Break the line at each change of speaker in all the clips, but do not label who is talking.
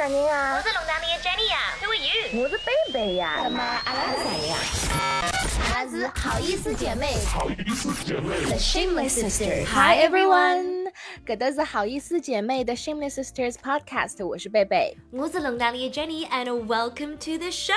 啥人啊？
我是龙潭里的 Jenny 呀，Who are you？
我是贝贝呀。
那么阿拉是啥人啊？阿拉是好意思姐妹。好意思姐妹。The Shameless Sisters。
Hi everyone，搿都是好意思姐妹的 Shameless Sisters Podcast，我是贝贝。
我是龙潭里的 Jenny，and welcome to the show。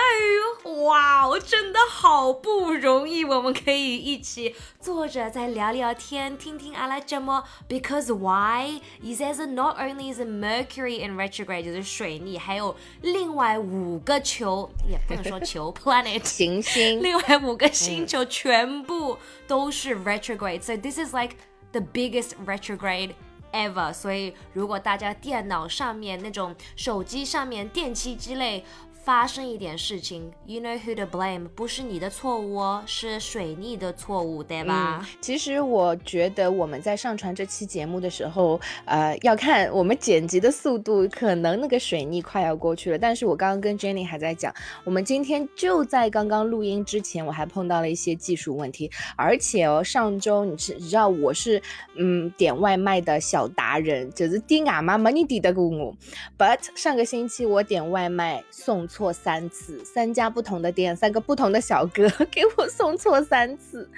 哇，真的好不容易，我们可以一起坐着再聊聊天，听听阿拉节目。Because why？意思是 not only is Mercury in retrograde 就是水逆，还有另外五个球，也不能说球 planet
行星，
另外五个星球全部都是 retrograde。So this is like the biggest retrograde ever。所以如果大家电脑上面那种手机上面电器之类。发生一点事情，you know who to blame，不是你的错误哦，是水逆的错误，对吧？
嗯，其实我觉得我们在上传这期节目的时候，呃，要看我们剪辑的速度，可能那个水逆快要过去了。但是我刚刚跟 Jenny 还在讲，我们今天就在刚刚录音之前，我还碰到了一些技术问题，而且哦，上周你知你知道我是嗯点外卖的小达人，就是点外卖没人点得过我。But 上个星期我点外卖送。错三次，三家不同的店，三个不同的小哥 给我送错三次，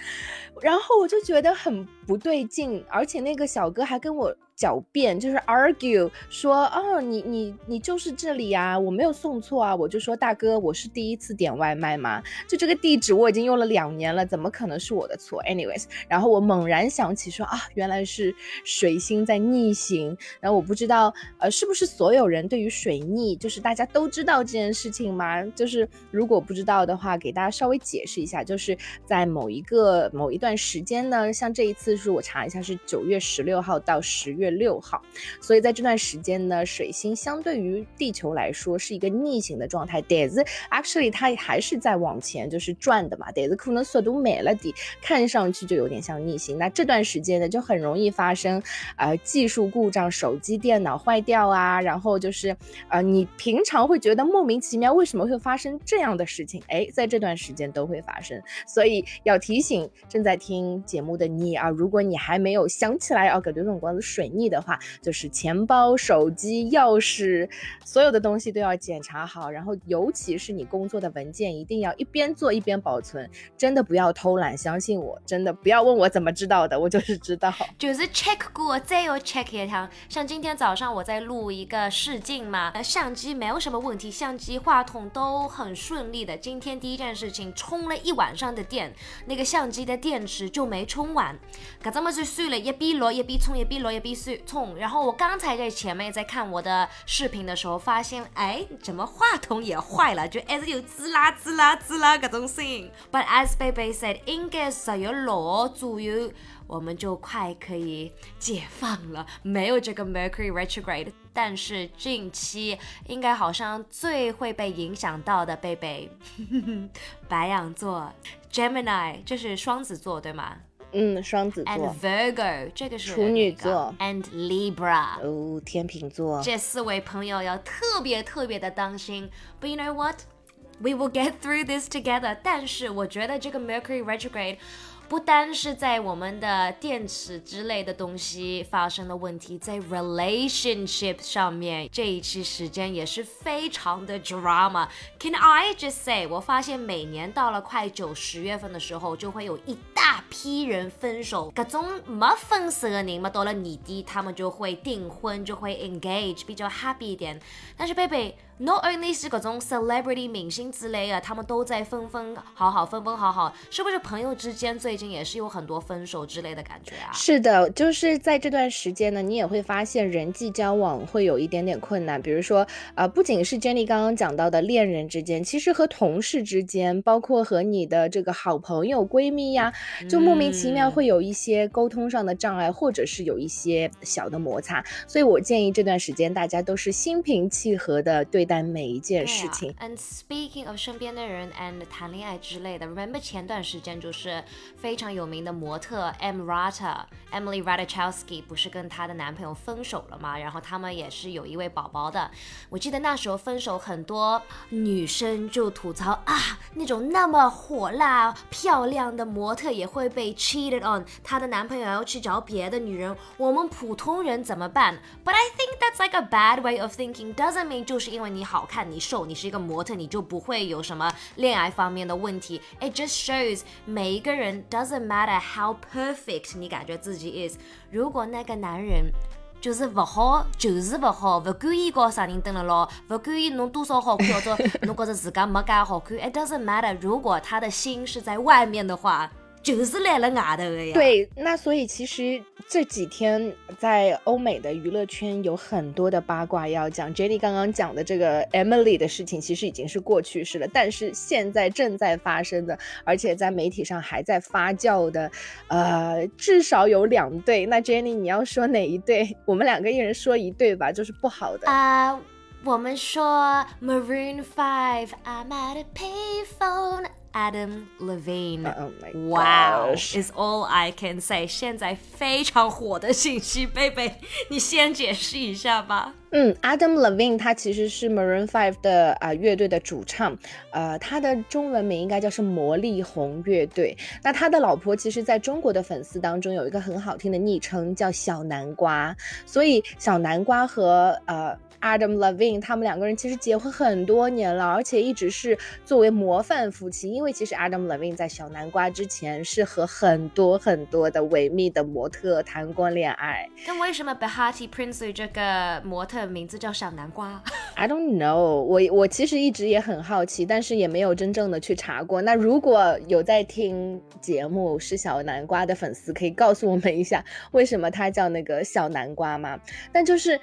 然后我就觉得很不对劲，而且那个小哥还跟我。狡辩就是 argue 说哦你你你就是这里啊我没有送错啊我就说大哥我是第一次点外卖吗就这个地址我已经用了两年了怎么可能是我的错 anyways 然后我猛然想起说啊原来是水星在逆行然后我不知道呃是不是所有人对于水逆就是大家都知道这件事情吗就是如果不知道的话给大家稍微解释一下就是在某一个某一段时间呢像这一次是我查一下是九月十六号到十月。月六号，所以在这段时间呢，水星相对于地球来说是一个逆行的状态。但是 actually 它还是在往前就是转的嘛，但是可能速度慢了点，看上去就有点像逆行。那这段时间呢，就很容易发生呃技术故障，手机、电脑坏掉啊，然后就是呃你平常会觉得莫名其妙为什么会发生这样的事情，哎，在这段时间都会发生。所以要提醒正在听节目的你啊，如果你还没有想起来啊，感觉这种光是水。逆的话，就是钱包、手机、钥匙，所有的东西都要检查好，然后尤其是你工作的文件，一定要一边做一边保存，真的不要偷懒，相信我，真的不要问我怎么知道的，我就是知道，
就是 check 过再要 check 一趟。像今天早上我在录一个试镜嘛，相机没有什么问题，相机、话筒都很顺利的。今天第一件事情，充了一晚上的电，那个相机的电池就没充完，搿怎么就算了，一边录一边充，一边录一边。最痛，然后我刚才在前面在看我的视频的时候，发现哎，怎么话筒也坏了，就还是有滋啦滋啦滋啦各种声音。But as baby said，应该十月六左右，我们就快可以解放了，没有这个 Mercury retrograde。但是近期应该好像最会被影响到的，baby，白羊座，Gemini，这是双子座，对吗？
嗯，双子座
，and Virgo，这个是
处女座
，and Libra，
哦，天秤座，
这四位朋友要特别特别的当心。But you know what? We will get through this together。但是我觉得这个 Mercury retrograde。不单是在我们的电池之类的东西发生了问题，在 relationship 上面这一期时间也是非常的 drama。Can I just say？我发现每年到了快九十月份的时候，就会有一大批人分手。各种没分手的人嘛，到了年底他们就会订婚，就会 engage，比较 happy 一点。但是贝贝。Not only 是各种 celebrity 明星之类的，他们都在分分好好，分分好好，是不是朋友之间最近也是有很多分手之类的感觉啊？
是的，就是在这段时间呢，你也会发现人际交往会有一点点困难。比如说，呃，不仅是 Jenny 刚刚讲到的恋人之间，其实和同事之间，包括和你的这个好朋友、闺蜜呀，就莫名其妙会有一些沟通上的障碍，或者是有一些小的摩擦。所以我建议这段时间大家都是心平气和的对。待每一件事情。
And speaking of 身边的人 and 谈恋爱之类的，remember 前段时间就是非常有名的模特 Em Rata Emily Ratajkowski 不是跟她的男朋友分手了吗？然后他们也是有一位宝宝的。我记得那时候分手，很多女生就吐槽啊，那种那么火辣漂亮的模特也会被 cheated on，她的男朋友要去找别的女人，我们普通人怎么办？But I think that's like a bad way of thinking. Doesn't mean 就是因为你好看、你瘦、你是一个模特，你就不会有什么恋爱方面的问题。It just shows 每一个人 doesn't matter how perfect 你感觉自己 is，如果那个男人。就是不好，就是不好，不管伊搞啥人登了咯，不管伊弄多少好看，或者侬觉得自家没介好看，it doesn't matter。如果他的心是在外面的话。就是来了外头的呀。
对，那所以其实这几天在欧美的娱乐圈有很多的八卦要讲。Jenny 刚刚讲的这个 Emily 的事情，其实已经是过去式了，但是现在正在发生的，而且在媒体上还在发酵的，呃，至少有两对。那 Jenny，你要说哪一对？我们两个一人说一对吧，就是不好的
啊。我们说 Maroon Five，I'm at a payphone。Adam Levine.
Oh my
Wow,
gosh.
is all I can say. 现在非常火的信息，贝贝，你先解释一下吧。
嗯，Adam Levine 他其实是 Maroon Five 的啊、呃、乐队的主唱，呃，他的中文名应该叫是魔力红乐队。那他的老婆其实在中国的粉丝当中有一个很好听的昵称叫小南瓜，所以小南瓜和呃。Adam Levine 他们两个人其实结婚很多年了，而且一直是作为模范夫妻。因为其实 Adam Levine 在小南瓜之前是和很多很多的维密的模特谈过恋爱。
那为什么 Behati Prinsley 这个模特名字叫小南瓜
？I don't know，我我其实一直也很好奇，但是也没有真正的去查过。那如果有在听节目是小南瓜的粉丝，可以告诉我们一下，为什么他叫那个小南瓜吗？但就是。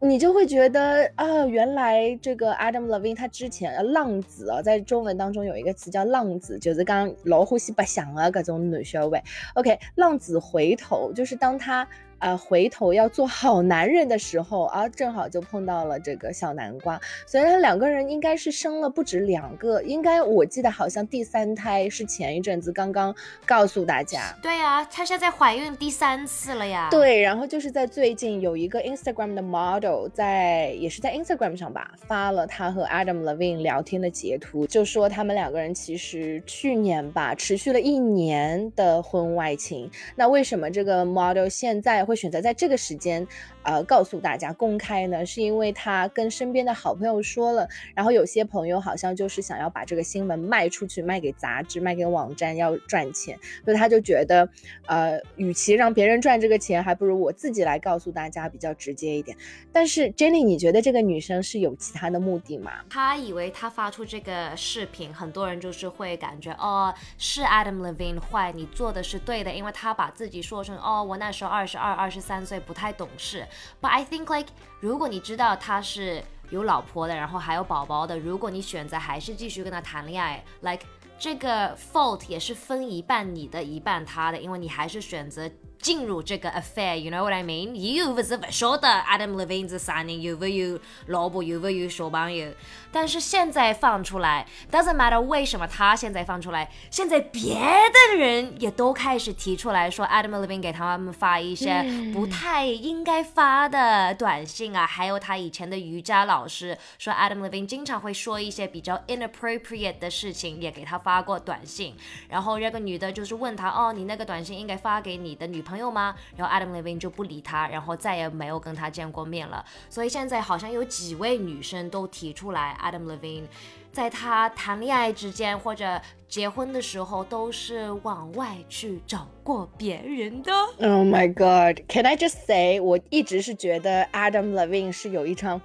你就会觉得啊，原来这个 Adam Levine 他之前浪子啊，在中文当中有一个词叫浪子，就是刚老呼吸不响啊，各种女小伟。OK，浪子回头就是当他。呃，回头要做好男人的时候啊，正好就碰到了这个小南瓜。所以他两个人应该是生了不止两个，应该我记得好像第三胎是前一阵子刚刚告诉大家。
对啊，她现在怀孕第三次了呀。
对，然后就是在最近有一个 Instagram 的 model 在也是在 Instagram 上吧发了他和 Adam Levine 聊天的截图，就说他们两个人其实去年吧持续了一年的婚外情。那为什么这个 model 现在？会选择在这个时间。呃，告诉大家公开呢，是因为他跟身边的好朋友说了，然后有些朋友好像就是想要把这个新闻卖出去，卖给杂志，卖给网站，要赚钱，所以他就觉得，呃，与其让别人赚这个钱，还不如我自己来告诉大家比较直接一点。但是 Jenny，你觉得这个女生是有其他的目的吗？
她以为她发出这个视频，很多人就是会感觉，哦，是 Adam Levine 坏，你做的是对的，因为他把自己说成，哦，我那时候二十二、二十三岁，不太懂事。But I think like，如果你知道他是有老婆的，然后还有宝宝的，如果你选择还是继续跟他谈恋爱，like 这个 fault 也是分一半你的一半他的，因为你还是选择。进入这个 affair，you know what I mean？又不是不晓得 Adam Levine 是啥人，有没有老婆，有没有小朋友。但是现在放出来，doesn't matter 为什么他现在放出来，现在别的人也都开始提出来说 Adam Levine 给他们发一些不太应该发的短信啊，还有他以前的瑜伽老师说 Adam Levine 经常会说一些比较 inappropriate 的事情，也给他发过短信。然后那个女的就是问他，哦，你那个短信应该发给你的女。朋友朋友吗？然后 Adam Levine 就不理他，然后再也没有跟他见过面了。所以现在好像有几位女生都提出来，Adam Levine 在他谈恋爱之间或者结婚的时候都是往外去找过别人的。
Oh my God! Can I just say，我一直是觉得 Adam Levine 是有一张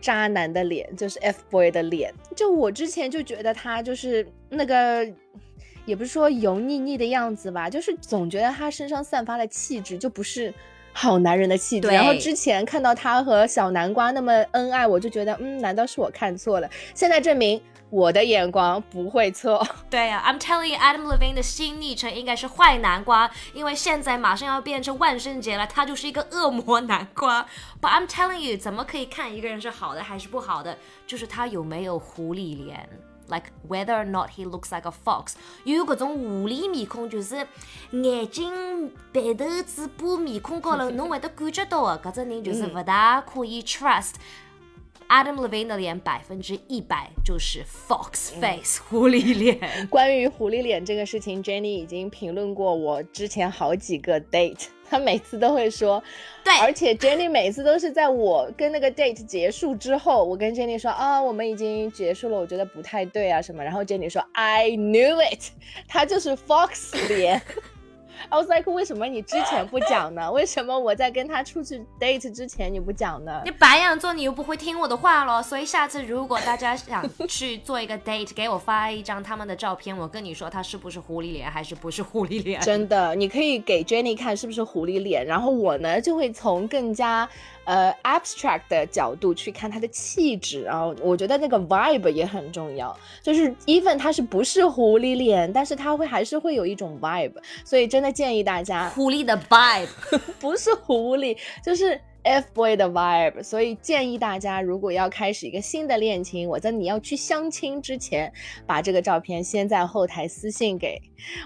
渣男的脸，就是 F boy 的脸。就我之前就觉得他就是那个。也不是说油腻腻的样子吧，就是总觉得他身上散发的气质就不是好男人的气质。然后之前看到他和小南瓜那么恩爱，我就觉得，嗯，难道是我看错了？现在证明我的眼光不会错。
对呀，I'm telling you，Adam Levine 的新昵称应该是坏南瓜，因为现在马上要变成万圣节了，他就是一个恶魔南瓜。But I'm telling you，怎么可以看一个人是好的还是不好的？就是他有没有狐狸脸。Like whether or not he looks like a fox。有搿种狐狸面孔，就是眼睛、鼻头、嘴巴、面孔高头，侬会得感觉到的，搿只人就是勿大可以 trust。Adam Levine 的脸百分之一百就是 fox face 狐狸脸。
关于狐狸脸这个事情，Jenny 已经评论过我之前好几个 date，他每次都会说，
对
而且 Jenny 每次都是在我跟那个 date 结束之后，我跟 Jenny 说啊，我们已经结束了，我觉得不太对啊什么，然后 Jenny 说 I knew it，他就是 fox 脸。I was like，为什么你之前不讲呢？为什么我在跟他出去 date 之前你不讲呢
你？白羊座，你又不会听我的话咯，所以下次如果大家想去做一个 date，给我发一张他们的照片，我跟你说他是不是狐狸脸还是不是狐狸脸。
真的，你可以给 Jenny 看是不是狐狸脸，然后我呢就会从更加呃 abstract 的角度去看他的气质，然后我觉得那个 vibe 也很重要，就是 even 他是不是狐狸脸，但是他会还是会有一种 vibe，所以真的建议大家
狐狸的 vibe，
不是狐狸，就是 F boy 的 vibe，所以建议大家，如果要开始一个新的恋情，我在你要去相亲之前，把这个照片先在后台私信给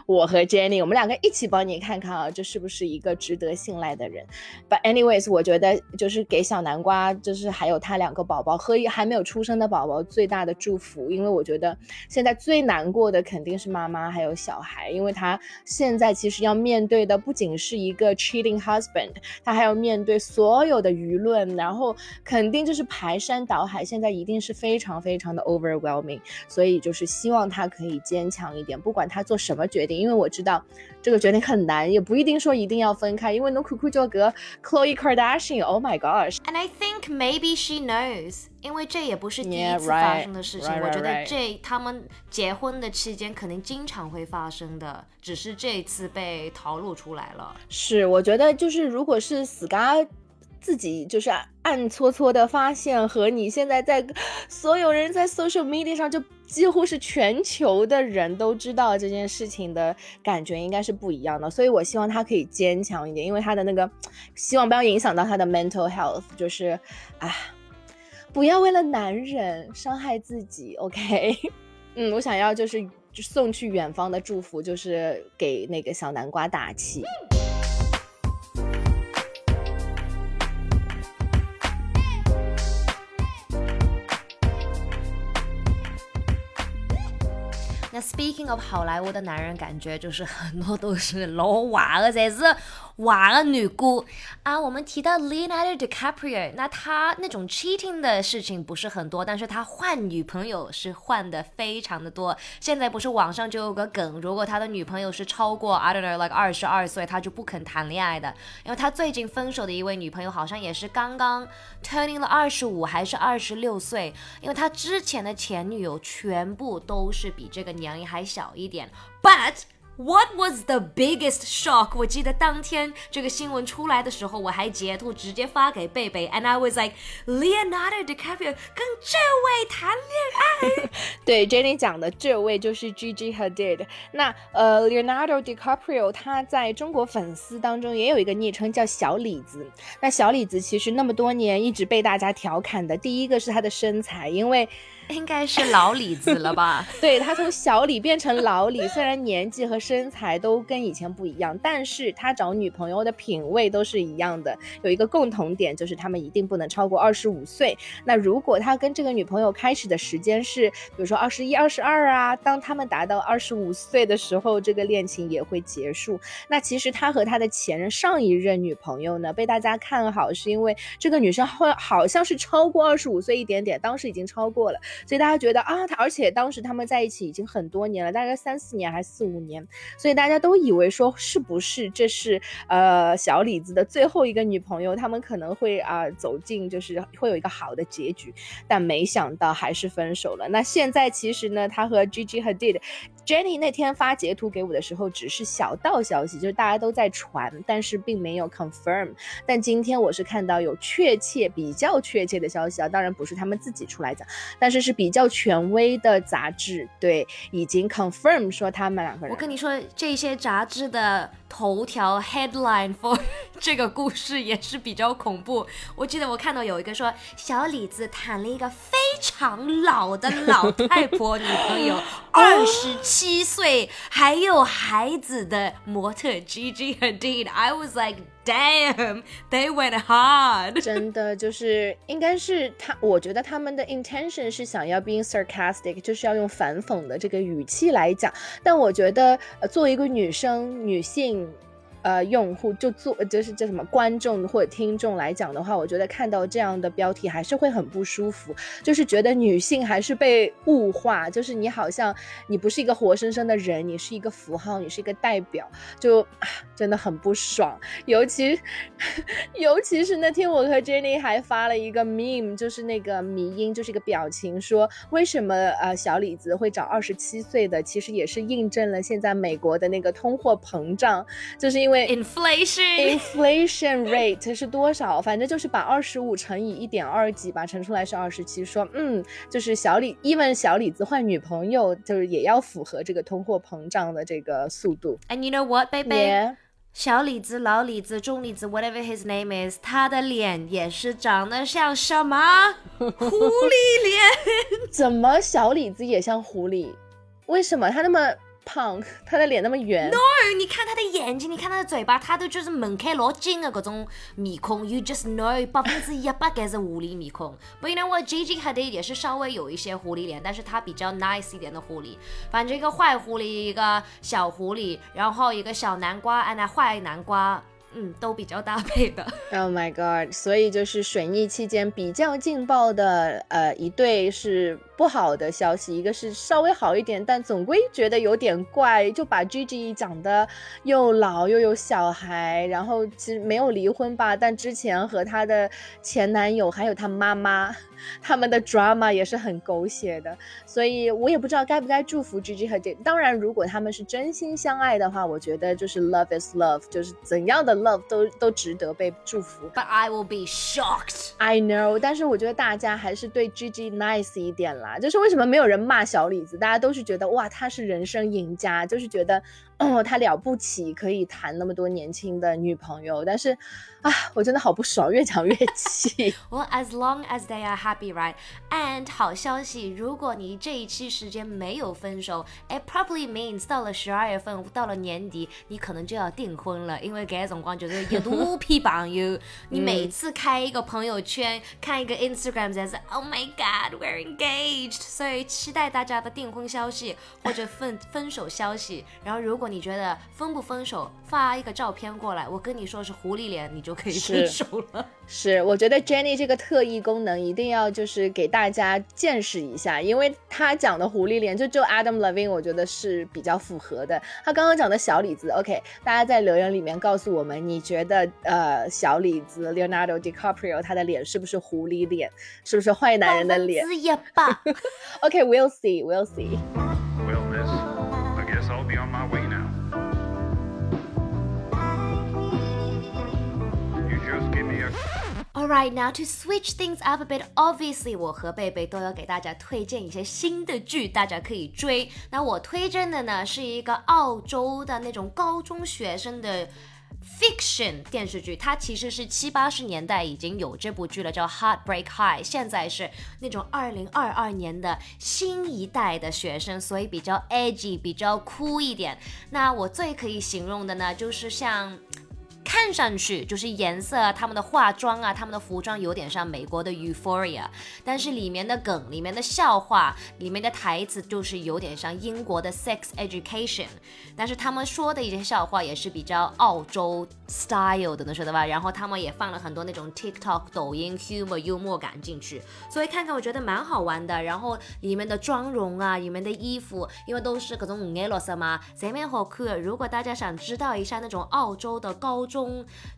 我和 Jenny，我们两个一起帮你看看啊，这是不是一个值得信赖的人。But anyways，我觉得就是给小南瓜，就是还有他两个宝宝和还没有出生的宝宝最大的祝福，因为我觉得现在最难过的肯定是妈妈还有小孩，因为他现在其实要面对的不仅是一个 cheating husband，他还要面对所有的舆论，然后肯定就是排山倒海，现在一定是非常非常的 overwhelming，所以就是希望他可以坚强一点，不管他做什么决定，因为我知道这个决定很难，也不一定说一定要分开，因为侬看看就个 Chloe Kardashian，Oh my gosh。
And I think maybe she knows，因为这也不是第一次发生的事情。
right, right,
我觉得.这他们结婚的期间肯定经常会发生的，只是这次被逃露出来了。
是，我觉得就是如果是死嘎自己就是暗搓搓的发现，和你现在在所有人在 social media 上就几乎是全球的人都知道这件事情的感觉应该是不一样的，所以我希望他可以坚强一点，因为他的那个希望不要影响到他的 mental health，就是啊，不要为了男人伤害自己，OK？嗯，我想要就是送去远方的祝福，就是给那个小南瓜打气。
Speaking of 好莱坞的男人，感觉就是很多都是老外的，才是坏的女姑啊。我们提到 Leonardo DiCaprio，那他那种 cheating 的事情不是很多，但是他换女朋友是换的非常的多。现在不是网上就有个梗，如果他的女朋友是超过 I don't know like 二十二岁，他就不肯谈恋爱的。因为他最近分手的一位女朋友好像也是刚刚 turning 了二十五还是二十六岁，因为他之前的前女友全部都是比这个年龄还小一点，but。What was the biggest shock？我记得当天这个新闻出来的时候，我还截图直接发给贝贝，and I was like Leonardo DiCaprio 跟这位谈恋爱。
对 Jenny 讲的这位就是 Gigi Hadid。那呃，Leonardo DiCaprio 他在中国粉丝当中也有一个昵称叫小李子。那小李子其实那么多年一直被大家调侃的，第一个是他的身材，因为
应该是老李子了吧？
对他从小李变成老李，虽然年纪和身材都跟以前不一样，但是他找女朋友的品味都是一样的，有一个共同点就是他们一定不能超过二十五岁。那如果他跟这个女朋友开始的时间是，比如说二十一、二十二啊，当他们达到二十五岁的时候，这个恋情也会结束。那其实他和他的前任上一任女朋友呢，被大家看好，是因为这个女生会好像是超过二十五岁一点点，当时已经超过了。所以大家觉得啊，他而且当时他们在一起已经很多年了，大概三四年还是四五年，所以大家都以为说是不是这是呃小李子的最后一个女朋友，他们可能会啊、走进就是会有一个好的结局，但没想到还是分手了。那现在其实呢，他和 Gigi Hadid。Jenny 那天发截图给我的时候，只是小道消息，就是大家都在传，但是并没有 confirm。但今天我是看到有确切、比较确切的消息啊，当然不是他们自己出来讲，但是是比较权威的杂志对已经 confirm 说他们两个人。
我跟你说，这些杂志的头条 headline for 这个故事也是比较恐怖。我记得我看到有一个说，小李子谈了一个非常老的老太婆女朋友，二十七岁，还有孩子的模特 Gigi Hadid。I was like, damn, they went hard。
真的就是应该是他，我觉得他们的 intention 是想要 being sarcastic，就是要用反讽的这个语气来讲。但我觉得，作为一个女生、女性。呃，用户就做就是叫什么观众或者听众来讲的话，我觉得看到这样的标题还是会很不舒服，就是觉得女性还是被物化，就是你好像你不是一个活生生的人，你是一个符号，你是一个代表，就真的很不爽。尤其 尤其是那天我和 Jenny 还发了一个 meme，就是那个迷音，就是一个表情，说为什么呃小李子会找二十七岁的，其实也是印证了现在美国的那个通货膨胀，就是因为。
inflation
inflation rate 是多少？反正就是把二十五乘以一点二几，吧乘出来是二十七。说，嗯，就是小李，even 小李子换女朋友，就是也要符合这个通货膨胀的这个速度。
And you know what, baby？小李子、老李子、中李子，whatever his name is，他的脸也是长得像什么？狐狸脸？
怎么小李子也像狐狸？为什么他那么？胖，他的脸那么圆。
No，你看他的眼睛，你看他的嘴巴，他都就是门开老紧的各种面孔。You just know，百分之一百该是狐狸面孔。But you know what，Gigi Hadid 也是稍微有一些狐狸脸，但是他比较 nice 一点的狐狸。反正一个坏狐狸，一个小狐狸，然后一个小南瓜，哎，那坏南瓜。嗯，都比较搭配的。
Oh my god！所以就是水逆期间比较劲爆的，呃，一对是不好的消息，一个是稍微好一点，但总归觉得有点怪，就把 Gigi 讲的又老又有小孩，然后其实没有离婚吧，但之前和她的前男友还有她妈妈。他们的 drama 也是很狗血的，所以我也不知道该不该祝福 Gigi 和 J。当然，如果他们是真心相爱的话，我觉得就是 love is love，就是怎样的 love 都都值得被祝福。
But I will be shocked.
I know，但是我觉得大家还是对 Gigi nice 一点就是为什么没有人骂小李子？大家都是觉得哇，他是人生赢家，就是觉得。哦，他了不起，可以谈那么多年轻的女朋友，但是，啊，我真的好不爽，越讲越气。
Well, as long as they are happy, right? And 好消息，如果你这一期时间没有分手，it probably means 到了十二月份，到了年底，你可能就要订婚了，因为这种光就是一大批朋友。你每次开一个朋友圈，看一个 Instagram，才是 Oh my God, we're engaged。所以期待大家的订婚消息或者分分手消息。然后如果你觉得分不分手，发一个照片过来，我跟你说是狐狸脸，你就可以分手了。
是，我觉得 Jenny 这个特异功能一定要就是给大家见识一下，因为他讲的狐狸脸就就 Adam Levine，我觉得是比较符合的。他刚刚讲的小李子，OK，大家在留言里面告诉我们，你觉得呃小李子 Leonardo DiCaprio 他的脸是不是狐狸脸，是不是坏男人的脸？
之一吧。
OK，we'll see，we'll see。
All right, now to switch things up a bit, obviously 我和贝贝都要给大家推荐一些新的剧，大家可以追。那我推荐的呢是一个澳洲的那种高中学生的 fiction 电视剧，它其实是七八十年代已经有这部剧了，叫 Heartbreak High。现在是那种二零二二年的新一代的学生，所以比较 edgy，比较酷一点。那我最可以形容的呢，就是像。看上去就是颜色啊，他们的化妆啊，他们的服装有点像美国的 Euphoria，但是里面的梗、里面的笑话、里面的台词就是有点像英国的 Sex Education，但是他们说的一些笑话也是比较澳洲 style 的，能说的吧？然后他们也放了很多那种 TikTok、抖音 humor 幽默感进去，所以看看我觉得蛮好玩的。然后里面的妆容啊，里面的衣服，因为都是各种五颜六色嘛，贼蛮好看。如果大家想知道一下那种澳洲的高中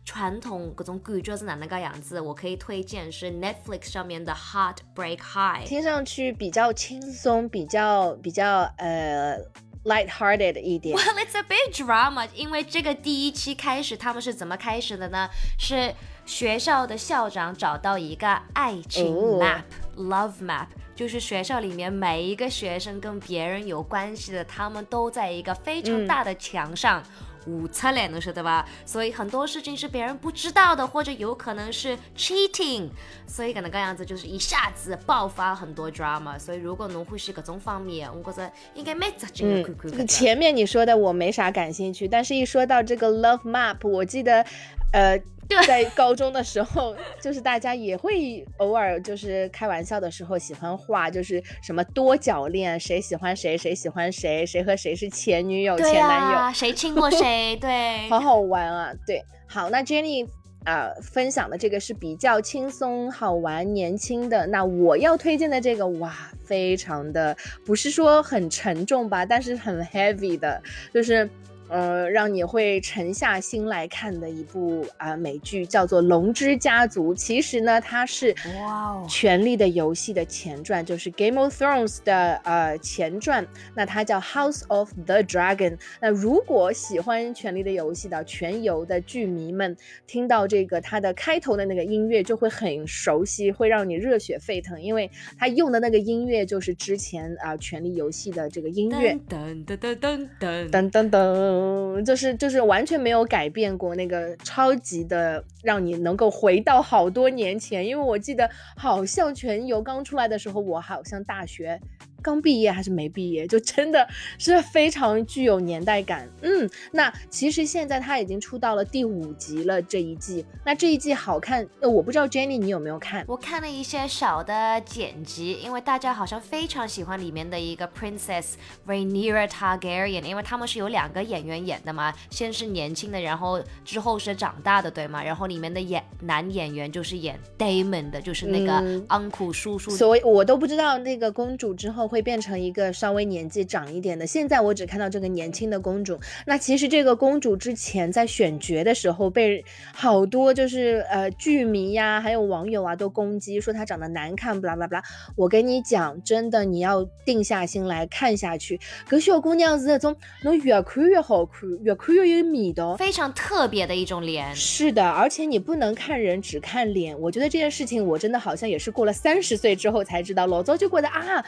传统各种感觉是哪能个样子，我可以推荐是 Netflix 上面的 Heartbreak High，
听上去比较轻松，比较比较呃 light-hearted 一点。
Well, it's a big drama，因为这个第一期开始他们是怎么开始的呢？是学校的校长找到一个爱情 map，love map，就是学校里面每一个学生跟别人有关系的，他们都在一个非常大的墙上。无出来，侬晓得吧？所以很多事情是别人不知道的，或者有可能是 cheating，所以可能这样子就是一下子爆发很多 drama。所以如果侬会是各种方面，我觉着应该蛮值得看看的。
前面你说的我没啥感兴趣，但是一说到这个 love map，我记得，呃。在高中的时候，就是大家也会偶尔就是开玩笑的时候喜欢画，就是什么多角恋，谁喜欢谁，谁喜欢谁，谁和谁是前女友、前男
友，谁亲过谁，对，
好好玩啊！对，好，那 Jenny 啊分享的这个是比较轻松、好玩、年轻的。那我要推荐的这个，哇，非常的不是说很沉重吧，但是很 heavy 的，就是。呃，让你会沉下心来看的一部啊美剧叫做《龙之家族》。其实呢，它是《权力的游戏》的前传，就是《Game of Thrones》的呃前传。那它叫《House of the Dragon》。那如果喜欢《权力的游戏》的全游的剧迷们，听到这个它的开头的那个音乐就会很熟悉，会让你热血沸腾，因为它用的那个音乐就是之前啊《权力游戏》的这个音乐。噔噔噔噔噔噔噔噔。嗯，就是就是完全没有改变过那个超级的，让你能够回到好多年前。因为我记得好像全游刚出来的时候，我好像大学。刚毕业还是没毕业，就真的是非常具有年代感。嗯，那其实现在他已经出到了第五集了，这一季。那这一季好看，呃，我不知道 Jenny 你有没有看？
我看了一些小的剪辑，因为大家好像非常喜欢里面的一个 Princess Rhaenyra Targaryen，因为他们是有两个演员演的嘛，先是年轻的，然后之后是长大的，对吗？然后里面的演男演员就是演 Damon 的，就是那个 Uncle 叔叔。
所以我都不知道那个公主之后会。会变成一个稍微年纪长一点的。现在我只看到这个年轻的公主。那其实这个公主之前在选角的时候被好多就是呃剧迷呀，还有网友啊都攻击说她长得难看，不啦不啦不啦。我跟你讲，真的你要定下心来看下去。搿小姑娘是那种能越看越好看，越看越有味道，
非常特别的一种脸。
是的，而且你不能看人只看脸。我觉得这件事情我真的好像也是过了三十岁之后才知道，老早就觉得啊，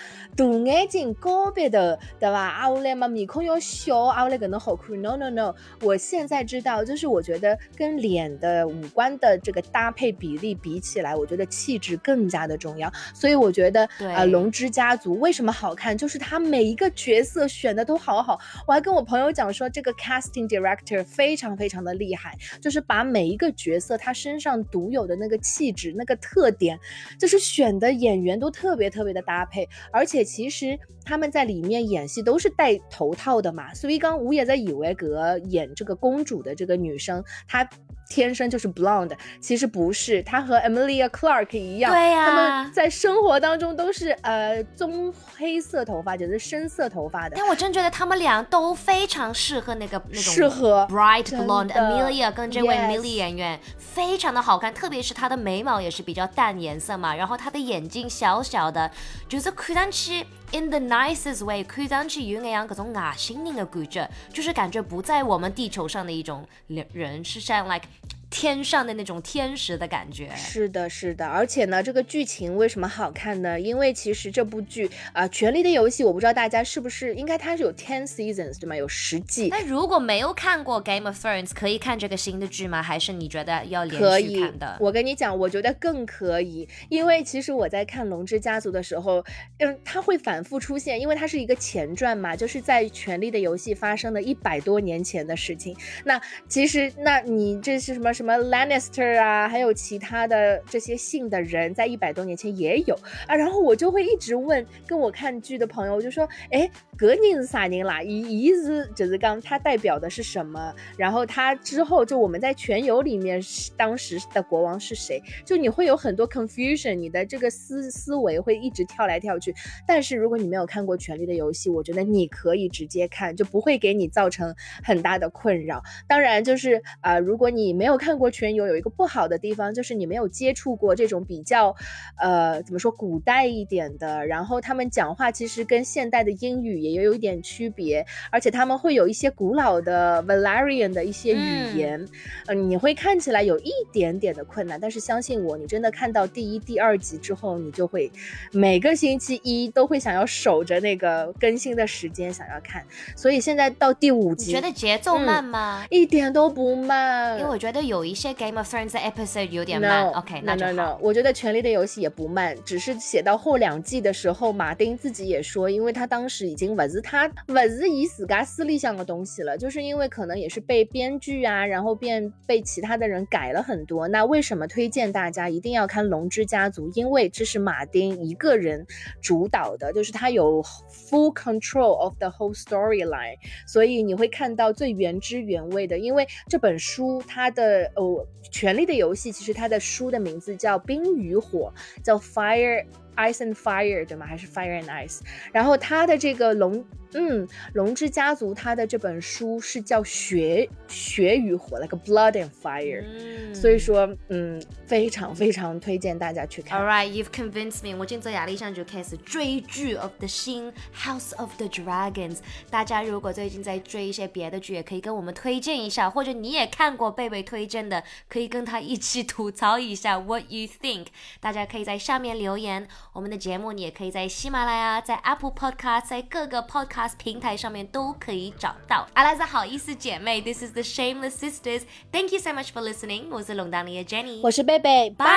都。眼睛高鼻头，对吧？啊，我来嘛，面孔要小，啊，我来可能好看。No No No，我现在知道，就是我觉得跟脸的五官的这个搭配比例比起来，我觉得气质更加的重要。所以我觉得啊，龙之家族为什么好看，就是他每一个角色选的都好好。我还跟我朋友讲说，这个 casting director 非常非常的厉害，就是把每一个角色他身上独有的那个气质、那个特点，就是选的演员都特别特别的搭配，而且其。其实他们在里面演戏都是戴头套的嘛，所以刚吴也在以为格演这个公主的这个女生，她天生就是 blonde，其实不是，她和 Amelia Clarke 一样，
对呀，
他们在生活当中都是呃棕黑色头发，就是深色头发的。
但我真觉得他们俩都非常适合那个那种
适合
bright blonde Amelia 跟这位 Milly 演员非常的好看，特别是她的眉毛也是比较淡颜色嘛，然后她的眼睛小小的，就是看上去。In the nicest way，看上去有那样各种外星人的感觉，就是感觉不在我们地球上的一种人，是像 like。天上的那种天使的感觉，
是的，是的，而且呢，这个剧情为什么好看呢？因为其实这部剧啊，《权力的游戏》，我不知道大家是不是应该它是有 ten seasons 对吗？有十季。
那如果没有看过《Game of Thrones》，可以看这个新的剧吗？还是你觉得要连续看的？
我跟你讲，我觉得更可以，因为其实我在看《龙之家族》的时候，嗯，它会反复出现，因为它是一个前传嘛，就是在《权力的游戏》发生的一百多年前的事情。那其实，那你这是什么？什么 Lannister 啊，还有其他的这些姓的人，在一百多年前也有啊。然后我就会一直问跟我看剧的朋友，我就说，哎，格宁是啥人啦？伊伊是就是刚他代表的是什么？然后他之后就我们在全游里面当时的国王是谁？就你会有很多 confusion，你的这个思思维会一直跳来跳去。但是如果你没有看过《权力的游戏》，我觉得你可以直接看，就不会给你造成很大的困扰。当然，就是啊，如果你没有看。看过全游，有一个不好的地方就是你没有接触过这种比较，呃，怎么说古代一点的，然后他们讲话其实跟现代的英语也有一点区别，而且他们会有一些古老的 Valerian 的一些语言，嗯，你会看起来有一点点的困难，但是相信我，你真的看到第一、第二集之后，你就会每个星期一都会想要守着那个更新的时间想要看，所以现在到第五集，
你觉得节奏慢吗？
一点都不慢，
因为我觉得有一些 Game of Thrones 的 episode 有点慢。OK，那就好。
我觉得《权力的游戏》也不慢，只是写到后两季的时候，马丁自己也说，因为他当时已经不是他不是以自家私利向的东西了，就是因为可能也是被编剧啊，然后变被其他的人改了很多。那为什么推荐大家一定要看《龙之家族》？因为这是马丁一个人主导的，就是他有 full control of the whole storyline，所以你会看到最原汁原味的。因为这本书它的哦，《权力的游戏》其实它的书的名字叫《冰与火》，叫 Fire Ice and Fire，对吗？还是 Fire and Ice？然后它的这个龙。嗯，龙之家族他的这本书是叫《血血与火》，like Blood and Fire，所以说，嗯，非常非常推荐大家去看。
All right, you've convinced me。我今在压力上就开始追剧《of the 新 House of the Dragons》。大家如果最近在追一些别的剧，也可以跟我们推荐一下，或者你也看过贝贝推荐的，可以跟他一起吐槽一下 What you think。大家可以在下面留言。我们的节目你也可以在喜马拉雅、在 Apple Podcast、在各个 Podcast。平台上面都可以找到。阿拉是好意思姐妹，This is the Shameless Sisters. Thank you so much for listening. 我是龙当里的 Jenny，
我是贝贝，
拜。